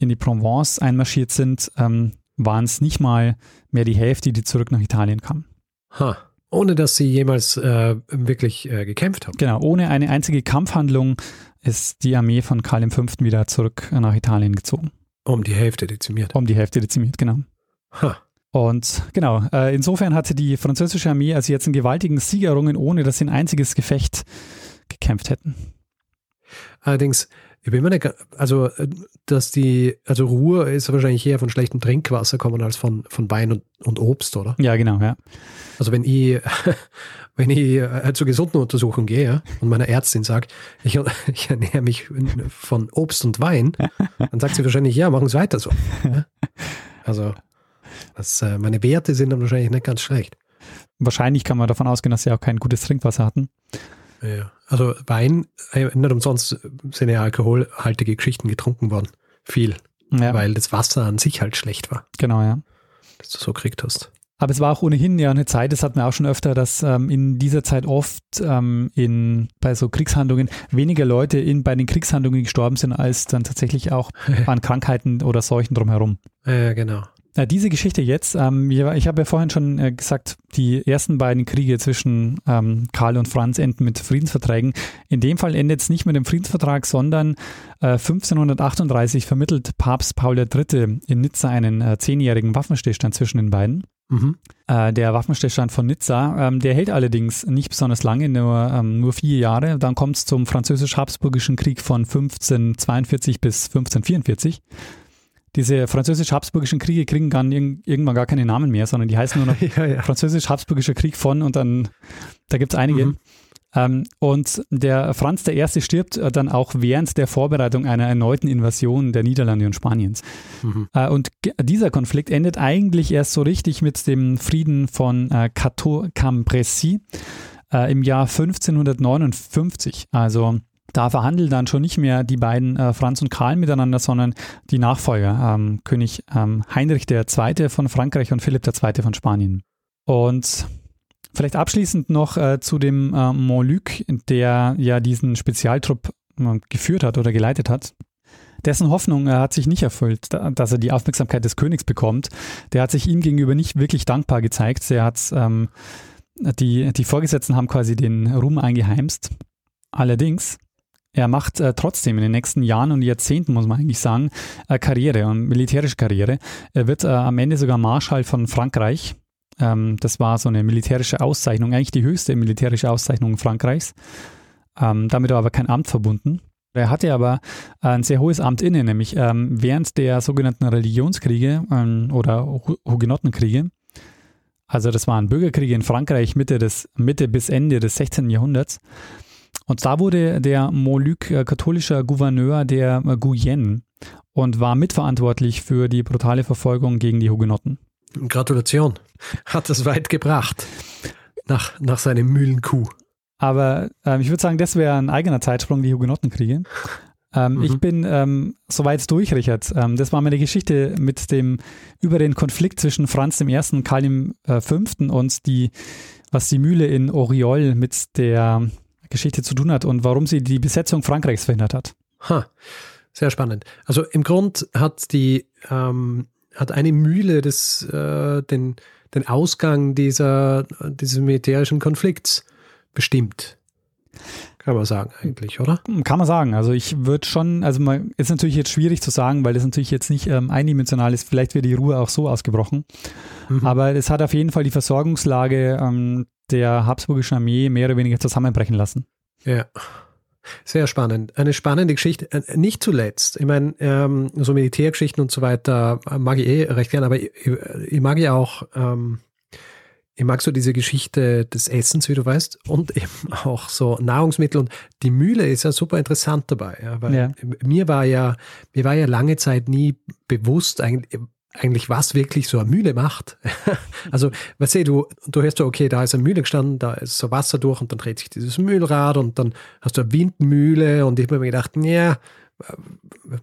in die Provence einmarschiert sind, ähm, waren es nicht mal mehr die Hälfte, die zurück nach Italien kamen. Ha. Ohne dass sie jemals äh, wirklich äh, gekämpft haben. Genau, ohne eine einzige Kampfhandlung ist die Armee von Karl V. wieder zurück nach Italien gezogen. Um die Hälfte dezimiert. Um die Hälfte dezimiert, genau. Ha. Und genau, äh, insofern hatte die französische Armee also jetzt einen gewaltigen Sieg errungen, ohne dass sie ein einziges Gefecht gekämpft hätten. Allerdings, ich bin mir nicht, also, dass die, also Ruhe ist wahrscheinlich eher von schlechtem Trinkwasser kommen als von, von Wein und, und Obst, oder? Ja, genau, ja. Also wenn ich, wenn ich äh, zur gesunden Untersuchung gehe und meiner Ärztin sage, ich, ich ernähre mich von Obst und Wein, dann sagt sie wahrscheinlich, ja, machen Sie weiter so. Also das, äh, meine Werte sind dann wahrscheinlich nicht ganz schlecht. Wahrscheinlich kann man davon ausgehen, dass sie auch kein gutes Trinkwasser hatten. Ja, also Wein, äh, nicht umsonst sind ja alkoholhaltige Geschichten getrunken worden. Viel. Ja. Weil das Wasser an sich halt schlecht war. Genau, ja. Dass du so gekriegt hast. Aber es war auch ohnehin ja eine Zeit, das hatten wir auch schon öfter, dass ähm, in dieser Zeit oft ähm, in, bei so Kriegshandlungen weniger Leute in, bei den Kriegshandlungen gestorben sind, als dann tatsächlich auch an Krankheiten oder Seuchen drumherum. Ja, genau. Diese Geschichte jetzt, ähm, ich habe ja vorhin schon äh, gesagt, die ersten beiden Kriege zwischen ähm, Karl und Franz enden mit Friedensverträgen. In dem Fall endet es nicht mit dem Friedensvertrag, sondern äh, 1538 vermittelt Papst Paul III. in Nizza einen äh, zehnjährigen Waffenstillstand zwischen den beiden. Mhm. Äh, der Waffenstillstand von Nizza, ähm, der hält allerdings nicht besonders lange, nur, ähm, nur vier Jahre. Dann kommt es zum französisch-habsburgischen Krieg von 1542 bis 1544 diese französisch-habsburgischen Kriege kriegen dann irgendwann gar keine Namen mehr, sondern die heißen nur noch ja, ja. französisch-habsburgischer Krieg von und dann, da gibt es einige. Mhm. Ähm, und der Franz I. stirbt äh, dann auch während der Vorbereitung einer erneuten Invasion der Niederlande und Spaniens. Mhm. Äh, und dieser Konflikt endet eigentlich erst so richtig mit dem Frieden von äh, Cateau-Cambrésis äh, im Jahr 1559. Also da verhandeln dann schon nicht mehr die beiden äh, Franz und Karl miteinander, sondern die Nachfolger, ähm, König ähm, Heinrich II. von Frankreich und Philipp II. von Spanien. Und Vielleicht abschließend noch äh, zu dem äh, Montluc, der ja diesen Spezialtrupp äh, geführt hat oder geleitet hat. Dessen Hoffnung äh, hat sich nicht erfüllt, da, dass er die Aufmerksamkeit des Königs bekommt. Der hat sich ihm gegenüber nicht wirklich dankbar gezeigt. Der hat, ähm, die, die Vorgesetzten haben quasi den Ruhm eingeheimst. Allerdings, er macht äh, trotzdem in den nächsten Jahren und Jahrzehnten, muss man eigentlich sagen, äh, Karriere und militärische Karriere. Er wird äh, am Ende sogar Marschall von Frankreich ähm, das war so eine militärische Auszeichnung, eigentlich die höchste militärische Auszeichnung Frankreichs. Ähm, damit war aber kein Amt verbunden. Er hatte aber ein sehr hohes Amt inne, nämlich ähm, während der sogenannten Religionskriege ähm, oder Hugenottenkriege. Also das waren Bürgerkriege in Frankreich Mitte, des, Mitte bis Ende des 16. Jahrhunderts. Und da wurde der Montluc äh, katholischer Gouverneur der äh, Guyenne und war mitverantwortlich für die brutale Verfolgung gegen die Hugenotten. Gratulation. Hat es weit gebracht. Nach, nach seinem Mühlenkuh. Aber ähm, ich würde sagen, das wäre ein eigener Zeitsprung, die Hugenottenkriege. Ähm, mhm. Ich bin ähm, soweit durch, Richard. Ähm, das war meine Geschichte mit dem, über den Konflikt zwischen Franz I. und Karl V. Äh, und die, was die Mühle in Oriol mit der Geschichte zu tun hat und warum sie die Besetzung Frankreichs verhindert hat. Ha, sehr spannend. Also im Grund hat die ähm, hat eine Mühle des, äh, den, den Ausgang dieser, dieses militärischen Konflikts bestimmt. Kann man sagen, eigentlich, oder? Kann man sagen. Also ich würde schon, also man ist natürlich jetzt schwierig zu sagen, weil das natürlich jetzt nicht ähm, eindimensional ist. Vielleicht wird die Ruhe auch so ausgebrochen. Mhm. Aber es hat auf jeden Fall die Versorgungslage ähm, der Habsburgischen Armee mehr oder weniger zusammenbrechen lassen. Ja. Sehr spannend. Eine spannende Geschichte. Äh, nicht zuletzt, ich meine, ähm, so Militärgeschichten und so weiter mag ich eh recht gern, aber ich, ich mag ja auch, ähm, ich mag so diese Geschichte des Essens, wie du weißt, und eben auch so Nahrungsmittel. Und die Mühle ist ja super interessant dabei, ja, weil ja. mir war ja, mir war ja lange Zeit nie bewusst eigentlich, eigentlich, was wirklich so eine Mühle macht. also, weißt du, du, du hörst so, okay, da ist eine Mühle gestanden, da ist so Wasser durch und dann dreht sich dieses Mühlrad und dann hast du eine Windmühle und ich habe mir gedacht, ja,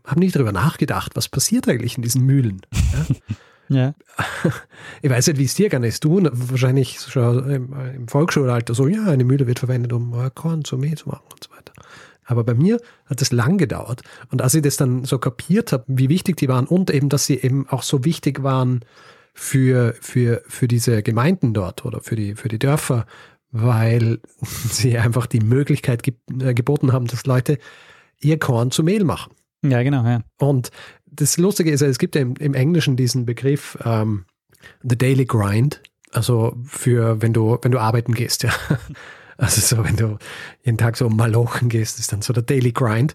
habe nicht darüber nachgedacht, was passiert eigentlich in diesen Mühlen. Ja? Ja. Ich weiß nicht, wie es dir gegangen ist. Du wahrscheinlich schon im, Volksschulalter so, ja, eine Mühle wird verwendet, um Korn zu Mehl zu machen und so weiter. Aber bei mir hat es lang gedauert. Und als ich das dann so kapiert habe, wie wichtig die waren und eben, dass sie eben auch so wichtig waren für, für, für diese Gemeinden dort oder für die, für die Dörfer, weil sie einfach die Möglichkeit äh, geboten haben, dass Leute ihr Korn zu Mehl machen. Ja, genau, ja. Und das Lustige ist, es gibt ja im, im Englischen diesen Begriff ähm, The Daily Grind, also für wenn du, wenn du arbeiten gehst, ja. Also so, wenn du jeden Tag so malochen gehst, ist dann so der Daily Grind.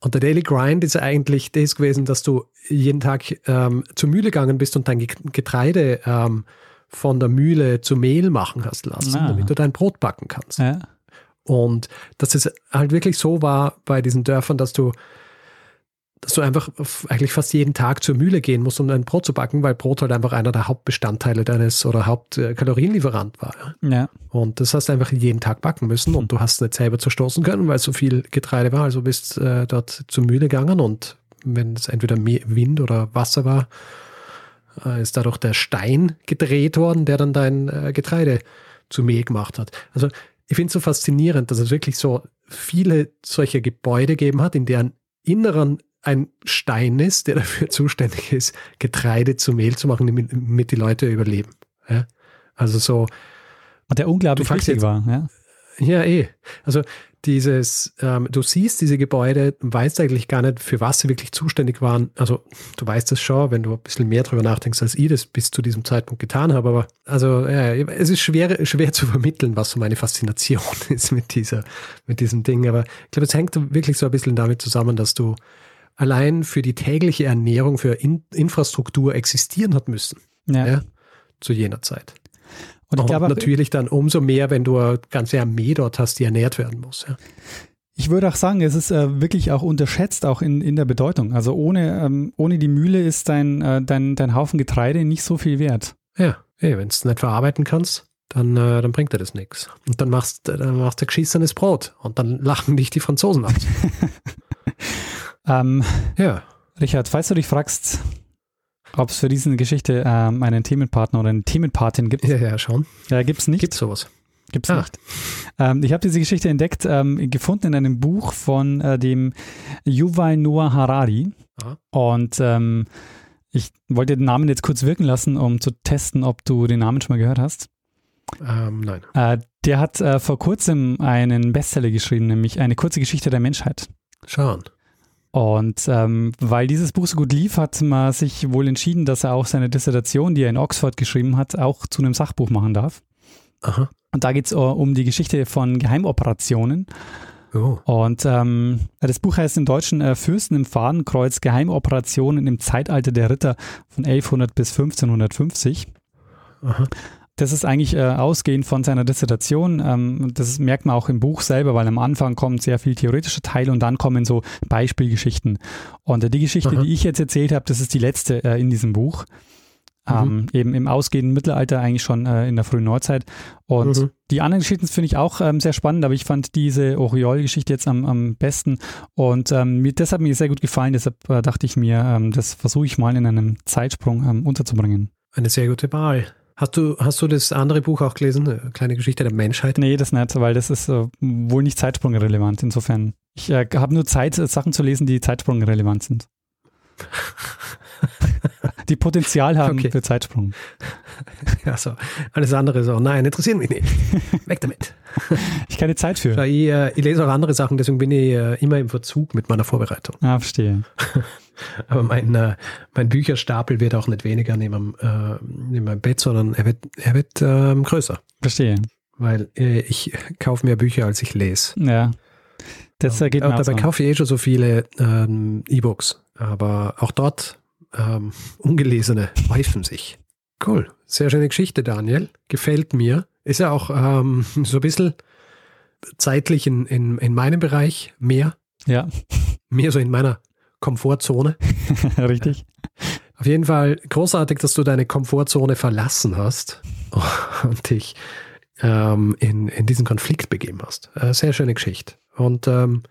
Und der Daily Grind ist eigentlich das gewesen, dass du jeden Tag ähm, zur Mühle gegangen bist und dein Getreide ähm, von der Mühle zu Mehl machen hast lassen, ah. damit du dein Brot backen kannst. Ja. Und dass es halt wirklich so war bei diesen Dörfern, dass du dass du einfach eigentlich fast jeden Tag zur Mühle gehen musst, um ein Brot zu backen, weil Brot halt einfach einer der Hauptbestandteile deines oder Hauptkalorienlieferant war. Ja. Und das hast du einfach jeden Tag backen müssen und du hast nicht selber zerstoßen können, weil so viel Getreide war. Also bist äh, dort zur Mühle gegangen und wenn es entweder Wind oder Wasser war, äh, ist dadurch der Stein gedreht worden, der dann dein äh, Getreide zu Mehl gemacht hat. Also ich finde es so faszinierend, dass es wirklich so viele solche Gebäude gegeben hat, in deren Inneren ein Stein ist, der dafür zuständig ist, Getreide zu Mehl zu machen, damit, damit die Leute überleben. Ja? Also so. Und der unglaublich wichtig jetzt, war, ja. Ja, eh. Also dieses, ähm, du siehst diese Gebäude, weißt eigentlich gar nicht, für was sie wirklich zuständig waren. Also du weißt das schon, wenn du ein bisschen mehr drüber nachdenkst, als ich das bis zu diesem Zeitpunkt getan habe. Aber also ja, es ist schwer, schwer zu vermitteln, was so meine Faszination ist mit dieser, mit diesem Ding. Aber ich glaube, es hängt wirklich so ein bisschen damit zusammen, dass du allein für die tägliche Ernährung, für In Infrastruktur existieren hat müssen. Ja. ja zu jener Zeit. Und ich glaube natürlich dann umso mehr, wenn du eine ganze Armee dort hast, die ernährt werden muss. Ja. Ich würde auch sagen, es ist äh, wirklich auch unterschätzt, auch in, in der Bedeutung. Also ohne, ähm, ohne die Mühle ist dein, äh, dein, dein Haufen Getreide nicht so viel wert. Ja, hey, wenn du es nicht verarbeiten kannst, dann, äh, dann bringt dir das nichts. Und dann machst, dann machst du geschissenes Brot und dann lachen dich die Franzosen aus. Ähm, ja. Richard, falls du dich fragst, ob es für diese Geschichte ähm, einen Themenpartner oder eine Themenpatin gibt. Ja, ja, schon. Ja, gibt es nicht. Gibt sowas. Gibt es ah. nicht. Ähm, ich habe diese Geschichte entdeckt, ähm, gefunden in einem Buch von äh, dem Yuval Noah Harari. Aha. Und ähm, ich wollte den Namen jetzt kurz wirken lassen, um zu testen, ob du den Namen schon mal gehört hast. Ähm, nein. Äh, der hat äh, vor kurzem einen Bestseller geschrieben, nämlich eine kurze Geschichte der Menschheit. Schauen. Und ähm, weil dieses Buch so gut lief, hat man sich wohl entschieden, dass er auch seine Dissertation, die er in Oxford geschrieben hat, auch zu einem Sachbuch machen darf. Aha. Und da geht es uh, um die Geschichte von Geheimoperationen. Oh. Und ähm, das Buch heißt im Deutschen äh, Fürsten im Fadenkreuz Geheimoperationen im Zeitalter der Ritter von 1100 bis 1550. Aha. Das ist eigentlich äh, ausgehend von seiner Dissertation. Ähm, das merkt man auch im Buch selber, weil am Anfang kommt sehr viel theoretische Teile und dann kommen so Beispielgeschichten. Und äh, die Geschichte, Aha. die ich jetzt erzählt habe, das ist die letzte äh, in diesem Buch. Ähm, mhm. Eben im ausgehenden Mittelalter, eigentlich schon äh, in der frühen Neuzeit. Und mhm. die anderen Geschichten finde ich auch ähm, sehr spannend, aber ich fand diese Oriol-Geschichte jetzt am, am besten. Und ähm, mir, das hat mir sehr gut gefallen, deshalb äh, dachte ich mir, ähm, das versuche ich mal in einem Zeitsprung ähm, unterzubringen. Eine sehr gute Wahl. Hast du, hast du das andere Buch auch gelesen, eine kleine Geschichte der Menschheit? Nee, das nicht, weil das ist äh, wohl nicht zeitsprungrelevant. Insofern, ich äh, habe nur Zeit, äh, Sachen zu lesen, die zeitsprungrelevant sind. die Potenzial haben okay. für Zeitsprung. Ja, so. Alles andere so, nein, interessiert mich nicht. Weg damit. Ich keine Zeit für. Ich, äh, ich lese auch andere Sachen, deswegen bin ich äh, immer im Verzug mit meiner Vorbereitung. Ah, verstehe. Aber mein, äh, mein Bücherstapel wird auch nicht weniger neben, äh, neben meinem Bett, sondern er wird, er wird ähm, größer. Verstehe. Weil äh, ich kaufe mehr Bücher, als ich lese. Ja. Das geht ähm, Dabei kaufe ich eh schon so viele ähm, E-Books. Aber auch dort ähm, ungelesene häufen sich. Cool. Sehr schöne Geschichte, Daniel. Gefällt mir. Ist ja auch ähm, so ein bisschen zeitlich in, in, in meinem Bereich mehr. Ja. Mehr so in meiner Komfortzone. Richtig. Auf jeden Fall großartig, dass du deine Komfortzone verlassen hast und dich ähm, in, in diesen Konflikt begeben hast. Äh, sehr schöne Geschichte. Und ähm,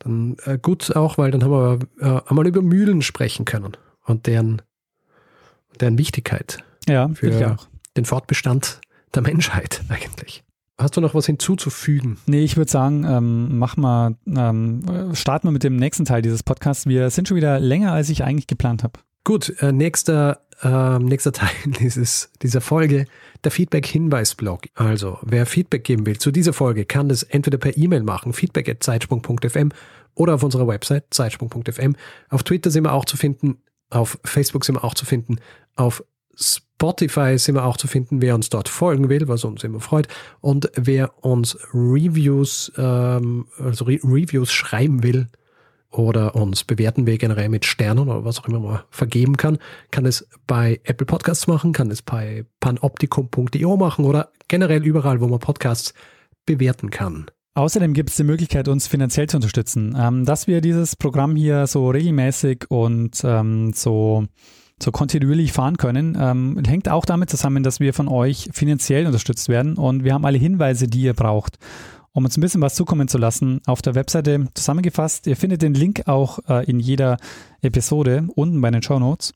dann äh, gut auch, weil dann haben wir äh, einmal über Mühlen sprechen können und deren, deren Wichtigkeit Ja, für den Fortbestand der Menschheit eigentlich. Hast du noch was hinzuzufügen? Nee, ich würde sagen, ähm, mach mal, ähm, starten wir mit dem nächsten Teil dieses Podcasts. Wir sind schon wieder länger, als ich eigentlich geplant habe. Gut, äh, nächster, äh, nächster Teil dieses, dieser Folge, der Feedback-Hinweis-Blog. Also, wer Feedback geben will zu dieser Folge, kann das entweder per E-Mail machen, feedback.zeitsprung.fm oder auf unserer Website, zeitsprung.fm. Auf Twitter sind wir auch zu finden, auf Facebook sind wir auch zu finden, auf Spotify sind wir auch zu finden, wer uns dort folgen will, was uns immer freut. Und wer uns Reviews, ähm, also Re Reviews schreiben will, oder uns bewerten will generell mit Sternen oder was auch immer man vergeben kann, kann es bei Apple Podcasts machen, kann es bei panoptikum.io machen oder generell überall, wo man Podcasts bewerten kann. Außerdem gibt es die Möglichkeit, uns finanziell zu unterstützen. Ähm, dass wir dieses Programm hier so regelmäßig und ähm, so, so kontinuierlich fahren können, ähm, hängt auch damit zusammen, dass wir von euch finanziell unterstützt werden und wir haben alle Hinweise, die ihr braucht, um uns ein bisschen was zukommen zu lassen, auf der Webseite zusammengefasst. Ihr findet den Link auch äh, in jeder Episode unten bei den Show Notes.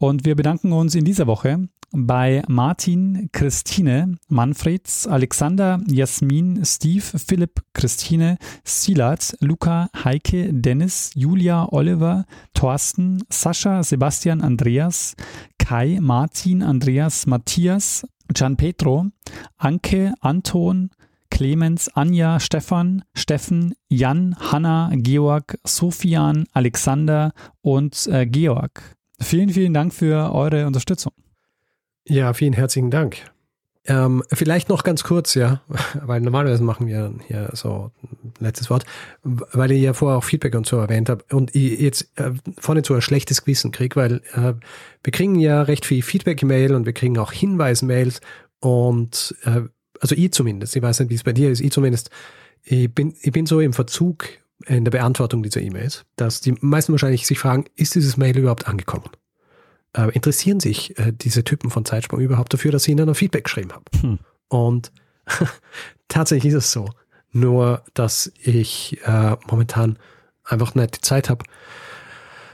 Und wir bedanken uns in dieser Woche bei Martin, Christine, Manfreds, Alexander, Jasmin, Steve, Philipp, Christine, Silat, Luca, Heike, Dennis, Julia, Oliver, Thorsten, Sascha, Sebastian, Andreas, Kai, Martin, Andreas, Matthias, Gian Petro, Anke, Anton, Clemens, Anja, Stefan, Steffen, Jan, Hanna, Georg, Sofian, Alexander und äh, Georg. Vielen, vielen Dank für eure Unterstützung. Ja, vielen herzlichen Dank. Ähm, vielleicht noch ganz kurz, ja, weil normalerweise machen wir hier so letztes Wort, weil ich ja vorher auch Feedback und so erwähnt habe und ich jetzt äh, vorne so ein schlechtes Gewissen kriege, weil äh, wir kriegen ja recht viel Feedback-Mail und wir kriegen auch Hinweis-Mails und äh, also ich zumindest, ich weiß nicht, wie es bei dir ist, ich zumindest, ich bin, ich bin so im Verzug in der Beantwortung dieser E-Mails, dass die meisten wahrscheinlich sich fragen, ist dieses Mail überhaupt angekommen? Äh, interessieren sich äh, diese Typen von Zeitsprung überhaupt dafür, dass ich ihnen ein Feedback geschrieben habe? Hm. Und tatsächlich ist es so. Nur, dass ich äh, momentan einfach nicht die Zeit habe,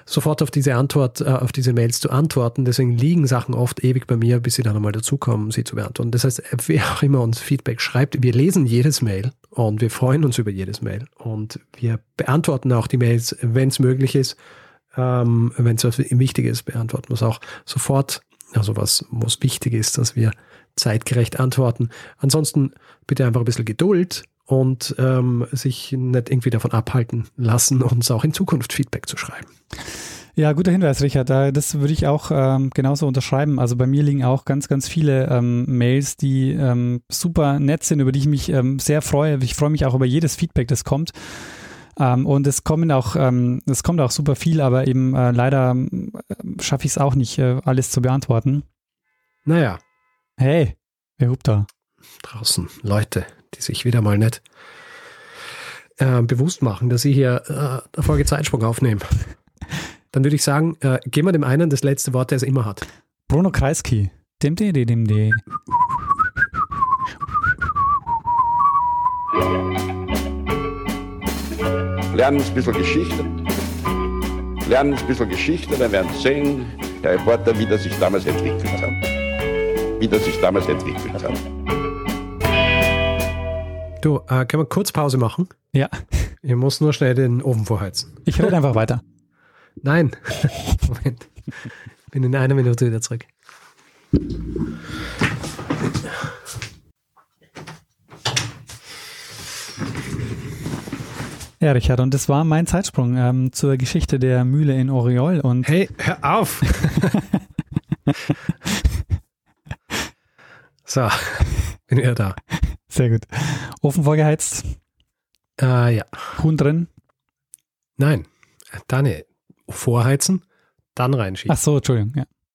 sofort auf diese Antwort, äh, auf diese Mails zu antworten. Deswegen liegen Sachen oft ewig bei mir, bis sie dann einmal dazukommen, sie zu beantworten. Das heißt, wer auch immer uns Feedback schreibt, wir lesen jedes Mail und wir freuen uns über jedes Mail und wir beantworten auch die Mails, wenn es möglich ist. Ähm, wenn es was wichtig ist, beantworten wir es auch sofort. Also was, was wichtig ist, dass wir zeitgerecht antworten. Ansonsten bitte einfach ein bisschen Geduld und ähm, sich nicht irgendwie davon abhalten lassen, uns auch in Zukunft Feedback zu schreiben. Ja, guter Hinweis, Richard. Das würde ich auch ähm, genauso unterschreiben. Also bei mir liegen auch ganz, ganz viele ähm, Mails, die ähm, super nett sind, über die ich mich ähm, sehr freue. Ich freue mich auch über jedes Feedback, das kommt. Ähm, und es kommen auch, ähm, es kommt auch super viel, aber eben äh, leider äh, schaffe ich es auch nicht, äh, alles zu beantworten. Naja, Hey, wer hupt da? draußen Leute, die sich wieder mal nicht äh, bewusst machen, dass sie hier äh, eine Folge Zeitsprung aufnehmen. Dann würde ich sagen, äh, geben wir dem einen das letzte Wort, der es immer hat. Bruno Kreisky. Dem, dem, dem, dem, dem. Lernen ein bisschen Geschichte. Lernen ein bisschen Geschichte, dann werden Sie sehen, der Reporter, wie das sich damals entwickelt hat. Wie das sich damals entwickelt hat. Du, äh, können wir kurz Pause machen? Ja, Ich muss nur schnell den Ofen vorheizen. ich rede einfach weiter. Nein. Moment. Bin in einer Minute wieder zurück. Ja, Richard, und das war mein Zeitsprung ähm, zur Geschichte der Mühle in Oriol. Und Hey, hör auf! so, bin wieder da. Sehr gut. Ofen vorgeheizt, Äh, ja. Huhn drin. Nein. Dann äh, vorheizen, dann reinschieben. Ach so, Entschuldigung. Ja.